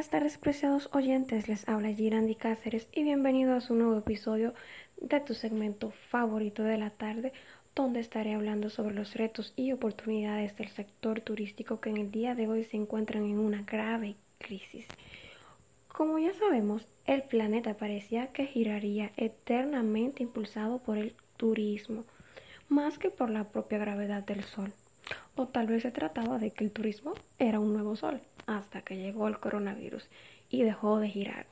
Buenas tardes, preciados oyentes. Les habla Girandi Cáceres y bienvenido a su nuevo episodio de tu segmento favorito de la tarde, donde estaré hablando sobre los retos y oportunidades del sector turístico que en el día de hoy se encuentran en una grave crisis. Como ya sabemos, el planeta parecía que giraría eternamente impulsado por el turismo, más que por la propia gravedad del Sol. O tal vez se trataba de que el turismo era un nuevo sol hasta que llegó el coronavirus y dejó de girar.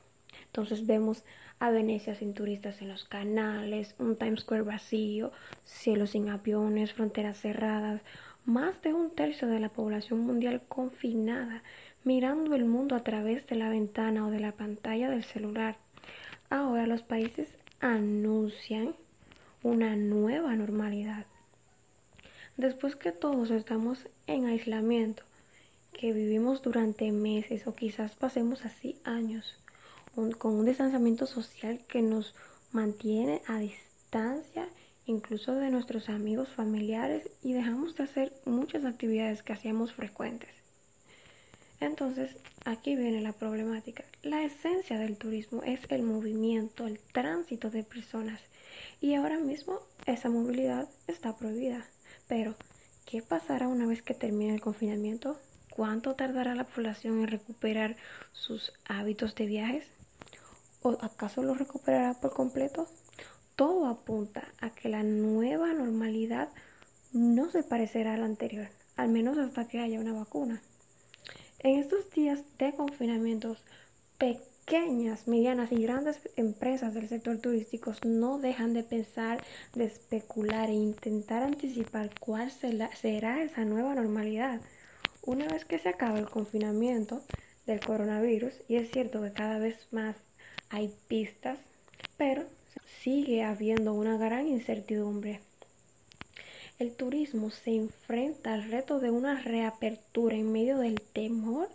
Entonces vemos a Venecia sin turistas en los canales, un Times Square vacío, cielos sin aviones, fronteras cerradas, más de un tercio de la población mundial confinada, mirando el mundo a través de la ventana o de la pantalla del celular. Ahora los países anuncian una nueva normalidad. Después que todos estamos en aislamiento, que vivimos durante meses o quizás pasemos así años, con un distanciamiento social que nos mantiene a distancia incluso de nuestros amigos familiares y dejamos de hacer muchas actividades que hacíamos frecuentes. Entonces, aquí viene la problemática. La esencia del turismo es el movimiento, el tránsito de personas. Y ahora mismo esa movilidad está prohibida. Pero, ¿qué pasará una vez que termine el confinamiento? ¿Cuánto tardará la población en recuperar sus hábitos de viajes? ¿O acaso lo recuperará por completo? Todo apunta a que la nueva normalidad no se parecerá a la anterior, al menos hasta que haya una vacuna. En estos días de confinamientos, pequeñas, medianas y grandes empresas del sector turístico no dejan de pensar, de especular e intentar anticipar cuál será esa nueva normalidad. Una vez que se acabe el confinamiento del coronavirus, y es cierto que cada vez más hay pistas, pero sigue habiendo una gran incertidumbre. El turismo se enfrenta al reto de una reapertura en medio del temor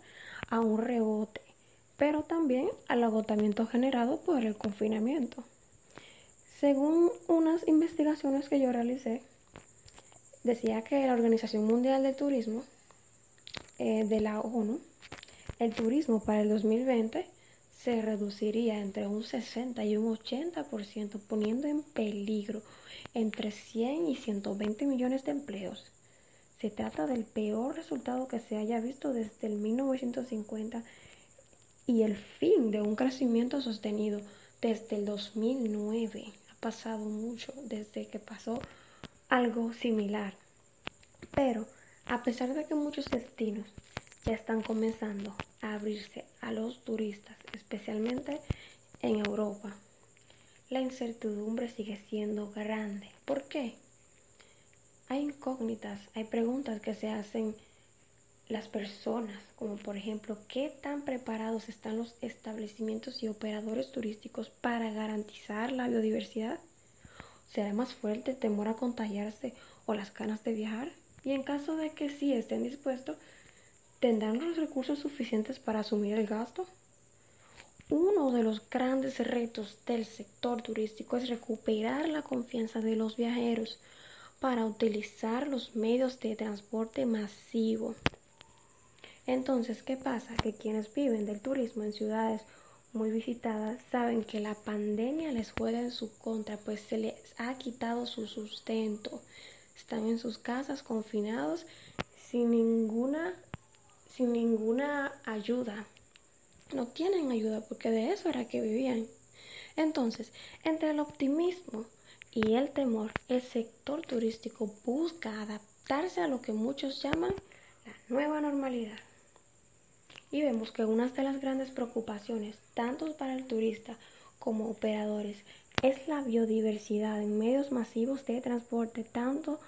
a un rebote pero también al agotamiento generado por el confinamiento. Según unas investigaciones que yo realicé, decía que la Organización Mundial del Turismo eh, de la ONU, el turismo para el 2020 se reduciría entre un 60 y un 80%, poniendo en peligro entre 100 y 120 millones de empleos. Se trata del peor resultado que se haya visto desde el 1950 y el fin de un crecimiento sostenido desde el 2009. Ha pasado mucho desde que pasó algo similar. Pero a pesar de que muchos destinos ya están comenzando a abrirse a los turistas, especialmente en Europa, la incertidumbre sigue siendo grande. ¿Por qué? Hay incógnitas, hay preguntas que se hacen las personas, como por ejemplo, qué tan preparados están los establecimientos y operadores turísticos para garantizar la biodiversidad. ¿Será más fuerte el temor a contagiarse o las ganas de viajar? Y en caso de que sí estén dispuestos, ¿tendrán los recursos suficientes para asumir el gasto? Uno de los grandes retos del sector turístico es recuperar la confianza de los viajeros para utilizar los medios de transporte masivo. Entonces, ¿qué pasa? Que quienes viven del turismo en ciudades muy visitadas saben que la pandemia les juega en su contra, pues se les ha quitado su sustento. Están en sus casas confinados sin ninguna sin ninguna ayuda. No tienen ayuda porque de eso era que vivían. Entonces, entre el optimismo y el temor, el sector turístico busca adaptarse a lo que muchos llaman la nueva normalidad y vemos que una de las grandes preocupaciones, tanto para el turista como operadores, es la biodiversidad en medios masivos de transporte, tanto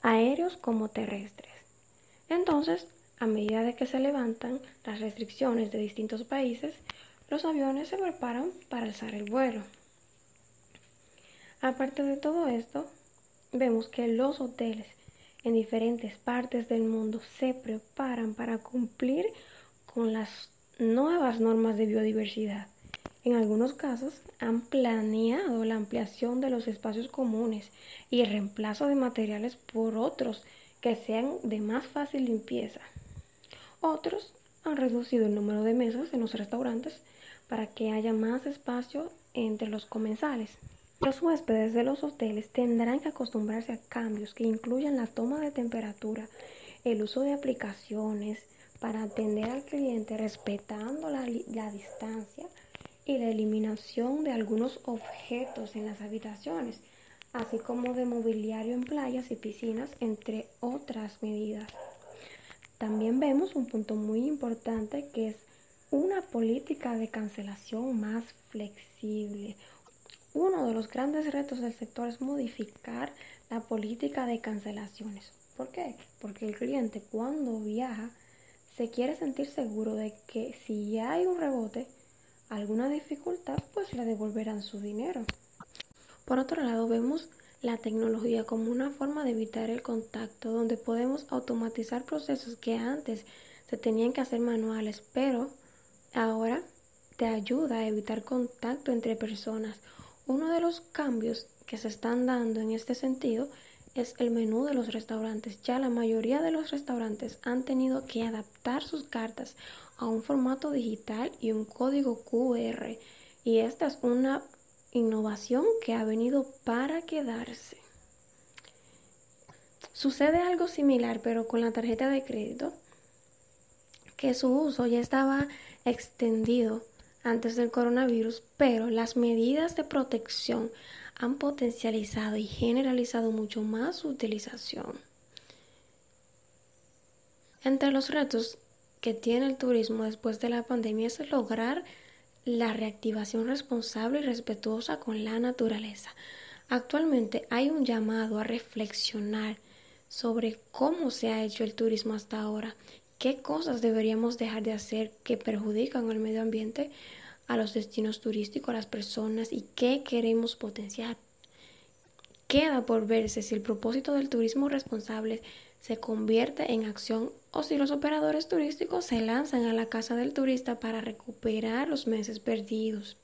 aéreos como terrestres. Entonces, a medida de que se levantan las restricciones de distintos países, los aviones se preparan para alzar el vuelo. Aparte de todo esto, vemos que los hoteles en diferentes partes del mundo se preparan para cumplir con las nuevas normas de biodiversidad. En algunos casos han planeado la ampliación de los espacios comunes y el reemplazo de materiales por otros que sean de más fácil limpieza. Otros han reducido el número de mesas en los restaurantes para que haya más espacio entre los comensales. Los huéspedes de los hoteles tendrán que acostumbrarse a cambios que incluyan la toma de temperatura, el uso de aplicaciones para atender al cliente respetando la, la distancia y la eliminación de algunos objetos en las habitaciones, así como de mobiliario en playas y piscinas, entre otras medidas. También vemos un punto muy importante que es una política de cancelación más flexible. Uno de los grandes retos del sector es modificar la política de cancelaciones. ¿Por qué? Porque el cliente cuando viaja se quiere sentir seguro de que si hay un rebote, alguna dificultad, pues le devolverán su dinero. Por otro lado, vemos la tecnología como una forma de evitar el contacto, donde podemos automatizar procesos que antes se tenían que hacer manuales, pero ahora te ayuda a evitar contacto entre personas. Uno de los cambios que se están dando en este sentido es el menú de los restaurantes. Ya la mayoría de los restaurantes han tenido que adaptar sus cartas a un formato digital y un código QR. Y esta es una innovación que ha venido para quedarse. Sucede algo similar, pero con la tarjeta de crédito, que su uso ya estaba extendido antes del coronavirus, pero las medidas de protección han potencializado y generalizado mucho más su utilización. Entre los retos que tiene el turismo después de la pandemia es lograr la reactivación responsable y respetuosa con la naturaleza. Actualmente hay un llamado a reflexionar sobre cómo se ha hecho el turismo hasta ahora, qué cosas deberíamos dejar de hacer que perjudican al medio ambiente, a los destinos turísticos, a las personas y qué queremos potenciar. Queda por verse si el propósito del turismo responsable se convierte en acción o si los operadores turísticos se lanzan a la casa del turista para recuperar los meses perdidos.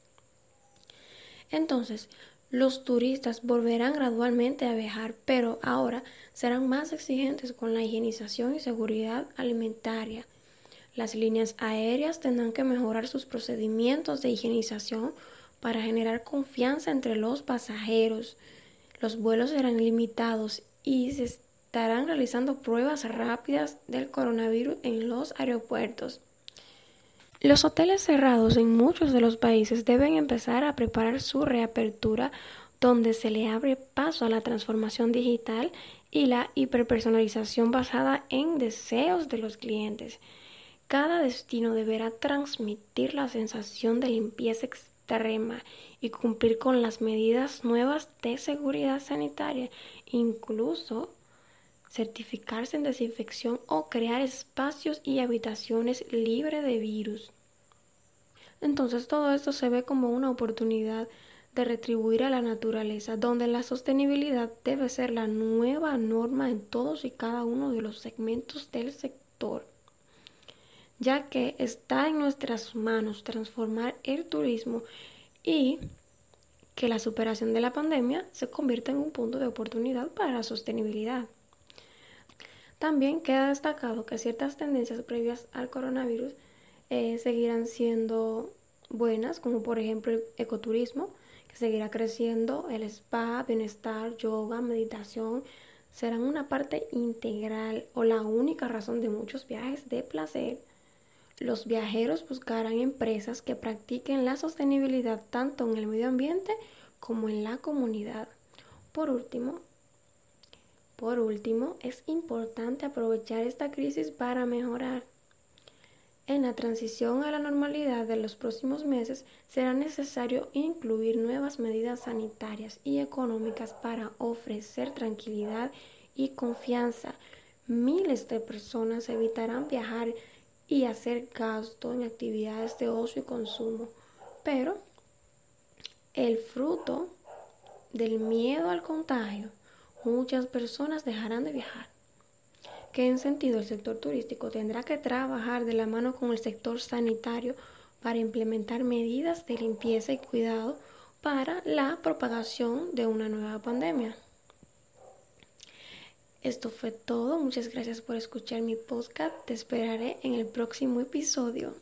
Entonces, los turistas volverán gradualmente a viajar, pero ahora serán más exigentes con la higienización y seguridad alimentaria. Las líneas aéreas tendrán que mejorar sus procedimientos de higienización para generar confianza entre los pasajeros. Los vuelos serán limitados y se estarán realizando pruebas rápidas del coronavirus en los aeropuertos. Los hoteles cerrados en muchos de los países deben empezar a preparar su reapertura donde se le abre paso a la transformación digital y la hiperpersonalización basada en deseos de los clientes. Cada destino deberá transmitir la sensación de limpieza extrema y cumplir con las medidas nuevas de seguridad sanitaria, incluso certificarse en desinfección o crear espacios y habitaciones libres de virus. Entonces todo esto se ve como una oportunidad de retribuir a la naturaleza, donde la sostenibilidad debe ser la nueva norma en todos y cada uno de los segmentos del sector, ya que está en nuestras manos transformar el turismo y que la superación de la pandemia se convierta en un punto de oportunidad para la sostenibilidad. También queda destacado que ciertas tendencias previas al coronavirus eh, seguirán siendo buenas, como por ejemplo el ecoturismo, que seguirá creciendo, el spa, bienestar, yoga, meditación, serán una parte integral o la única razón de muchos viajes de placer. Los viajeros buscarán empresas que practiquen la sostenibilidad tanto en el medio ambiente como en la comunidad. Por último, por último, es importante aprovechar esta crisis para mejorar. En la transición a la normalidad de los próximos meses será necesario incluir nuevas medidas sanitarias y económicas para ofrecer tranquilidad y confianza. Miles de personas evitarán viajar y hacer gasto en actividades de ocio y consumo, pero el fruto del miedo al contagio muchas personas dejarán de viajar. ¿Qué en sentido el sector turístico tendrá que trabajar de la mano con el sector sanitario para implementar medidas de limpieza y cuidado para la propagación de una nueva pandemia. Esto fue todo. Muchas gracias por escuchar mi podcast. Te esperaré en el próximo episodio.